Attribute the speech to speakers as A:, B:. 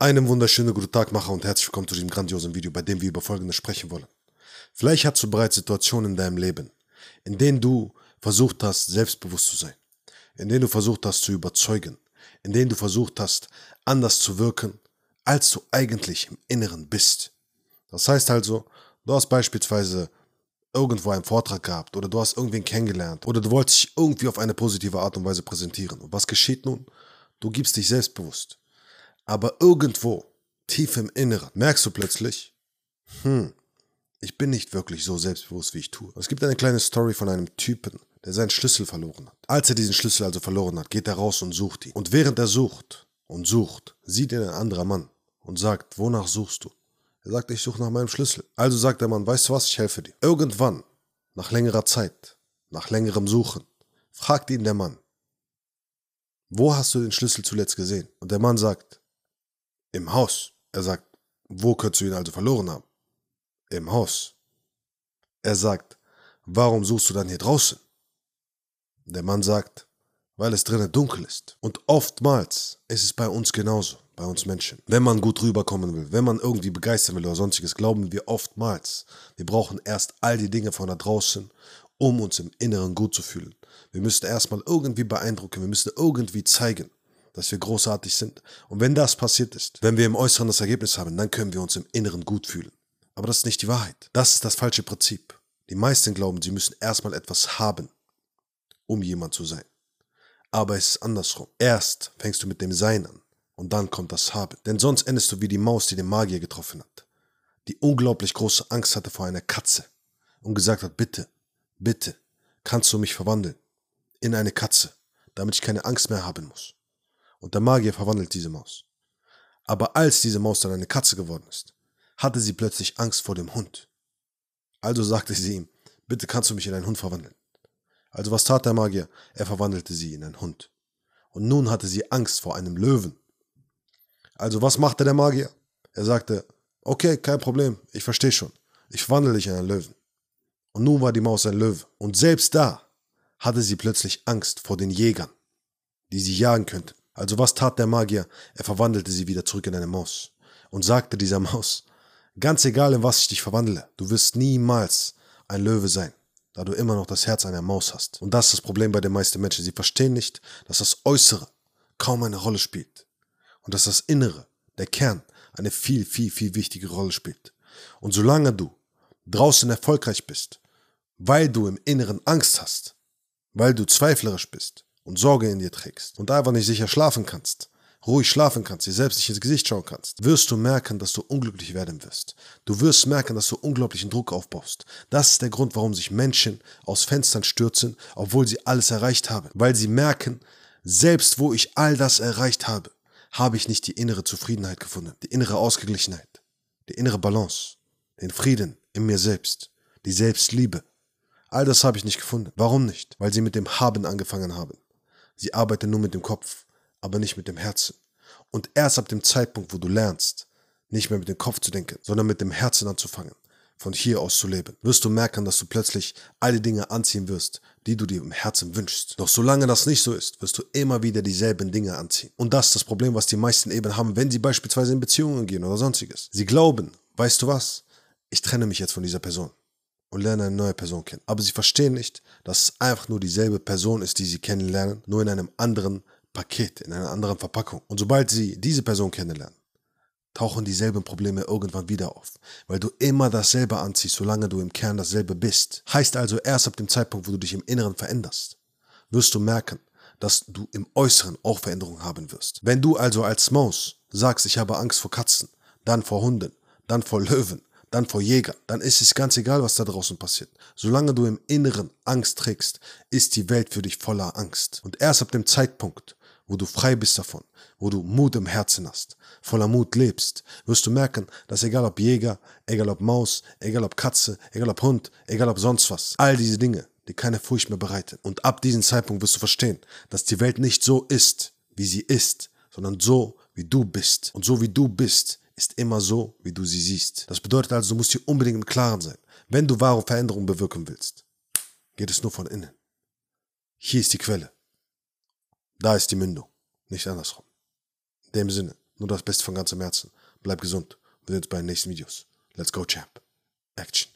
A: Einen wunderschönen guten Tag, Macher, und herzlich willkommen zu diesem grandiosen Video, bei dem wir über Folgendes sprechen wollen. Vielleicht hast du bereits Situationen in deinem Leben, in denen du versucht hast, selbstbewusst zu sein, in denen du versucht hast zu überzeugen, in denen du versucht hast, anders zu wirken, als du eigentlich im Inneren bist. Das heißt also, du hast beispielsweise irgendwo einen Vortrag gehabt oder du hast irgendwen kennengelernt oder du wolltest dich irgendwie auf eine positive Art und Weise präsentieren. Und was geschieht nun? Du gibst dich selbstbewusst. Aber irgendwo, tief im Inneren, merkst du plötzlich, hm, ich bin nicht wirklich so selbstbewusst, wie ich tue. Es gibt eine kleine Story von einem Typen, der seinen Schlüssel verloren hat. Als er diesen Schlüssel also verloren hat, geht er raus und sucht ihn. Und während er sucht und sucht, sieht ihn ein anderer Mann und sagt, wonach suchst du? Er sagt, ich suche nach meinem Schlüssel. Also sagt der Mann, weißt du was, ich helfe dir. Irgendwann, nach längerer Zeit, nach längerem Suchen, fragt ihn der Mann, wo hast du den Schlüssel zuletzt gesehen? Und der Mann sagt, im Haus. Er sagt, wo könntest du ihn also verloren haben? Im Haus. Er sagt, warum suchst du dann hier draußen? Der Mann sagt, weil es drinnen dunkel ist. Und oftmals ist es bei uns genauso, bei uns Menschen. Wenn man gut rüberkommen will, wenn man irgendwie begeistern will oder sonstiges, glauben wir oftmals, wir brauchen erst all die Dinge von da draußen, um uns im Inneren gut zu fühlen. Wir müssen erstmal irgendwie beeindrucken, wir müssen irgendwie zeigen dass wir großartig sind. Und wenn das passiert ist, wenn wir im Äußeren das Ergebnis haben, dann können wir uns im Inneren gut fühlen. Aber das ist nicht die Wahrheit. Das ist das falsche Prinzip. Die meisten glauben, sie müssen erstmal etwas haben, um jemand zu sein. Aber es ist andersrum. Erst fängst du mit dem Sein an und dann kommt das Haben. Denn sonst endest du wie die Maus, die den Magier getroffen hat, die unglaublich große Angst hatte vor einer Katze und gesagt hat, bitte, bitte, kannst du mich verwandeln in eine Katze, damit ich keine Angst mehr haben muss und der Magier verwandelt diese Maus. Aber als diese Maus dann eine Katze geworden ist, hatte sie plötzlich Angst vor dem Hund. Also sagte sie ihm, bitte kannst du mich in einen Hund verwandeln. Also was tat der Magier? Er verwandelte sie in einen Hund. Und nun hatte sie Angst vor einem Löwen. Also was machte der Magier? Er sagte, okay, kein Problem, ich verstehe schon. Ich verwandle dich in einen Löwen. Und nun war die Maus ein Löwe. Und selbst da hatte sie plötzlich Angst vor den Jägern, die sie jagen könnten. Also was tat der Magier? Er verwandelte sie wieder zurück in eine Maus und sagte dieser Maus, ganz egal in was ich dich verwandle, du wirst niemals ein Löwe sein, da du immer noch das Herz einer Maus hast. Und das ist das Problem bei den meisten Menschen. Sie verstehen nicht, dass das Äußere kaum eine Rolle spielt und dass das Innere, der Kern, eine viel, viel, viel wichtige Rolle spielt. Und solange du draußen erfolgreich bist, weil du im Inneren Angst hast, weil du zweiflerisch bist, und Sorge in dir trägst und einfach nicht sicher schlafen kannst, ruhig schlafen kannst, dir selbst nicht ins Gesicht schauen kannst, wirst du merken, dass du unglücklich werden wirst. Du wirst merken, dass du unglaublichen Druck aufbaust. Das ist der Grund, warum sich Menschen aus Fenstern stürzen, obwohl sie alles erreicht haben. Weil sie merken, selbst wo ich all das erreicht habe, habe ich nicht die innere Zufriedenheit gefunden, die innere Ausgeglichenheit, die innere Balance, den Frieden in mir selbst, die Selbstliebe. All das habe ich nicht gefunden. Warum nicht? Weil sie mit dem Haben angefangen haben. Sie arbeitet nur mit dem Kopf, aber nicht mit dem Herzen. Und erst ab dem Zeitpunkt, wo du lernst, nicht mehr mit dem Kopf zu denken, sondern mit dem Herzen anzufangen, von hier aus zu leben, wirst du merken, dass du plötzlich all die Dinge anziehen wirst, die du dir im Herzen wünschst. Doch solange das nicht so ist, wirst du immer wieder dieselben Dinge anziehen. Und das ist das Problem, was die meisten eben haben, wenn sie beispielsweise in Beziehungen gehen oder sonstiges. Sie glauben, weißt du was, ich trenne mich jetzt von dieser Person und lernen eine neue Person kennen. Aber sie verstehen nicht, dass es einfach nur dieselbe Person ist, die sie kennenlernen, nur in einem anderen Paket, in einer anderen Verpackung. Und sobald sie diese Person kennenlernen, tauchen dieselben Probleme irgendwann wieder auf, weil du immer dasselbe anziehst, solange du im Kern dasselbe bist. Heißt also, erst ab dem Zeitpunkt, wo du dich im Inneren veränderst, wirst du merken, dass du im Äußeren auch Veränderungen haben wirst. Wenn du also als Maus sagst, ich habe Angst vor Katzen, dann vor Hunden, dann vor Löwen, dann vor Jägern, dann ist es ganz egal, was da draußen passiert. Solange du im Inneren Angst trägst, ist die Welt für dich voller Angst. Und erst ab dem Zeitpunkt, wo du frei bist davon, wo du Mut im Herzen hast, voller Mut lebst, wirst du merken, dass egal ob Jäger, egal ob Maus, egal ob Katze, egal ob Hund, egal ob sonst was, all diese Dinge dir keine Furcht mehr bereiten. Und ab diesem Zeitpunkt wirst du verstehen, dass die Welt nicht so ist, wie sie ist, sondern so, wie du bist. Und so wie du bist, ist immer so, wie du sie siehst. Das bedeutet also, du musst dir unbedingt im Klaren sein. Wenn du wahre Veränderung bewirken willst, geht es nur von innen. Hier ist die Quelle. Da ist die Mündung, nicht andersrum. In dem Sinne, Nur das Beste von ganzem Herzen. Bleib gesund. Wir sehen uns bei den nächsten Videos. Let's go, Champ. Action.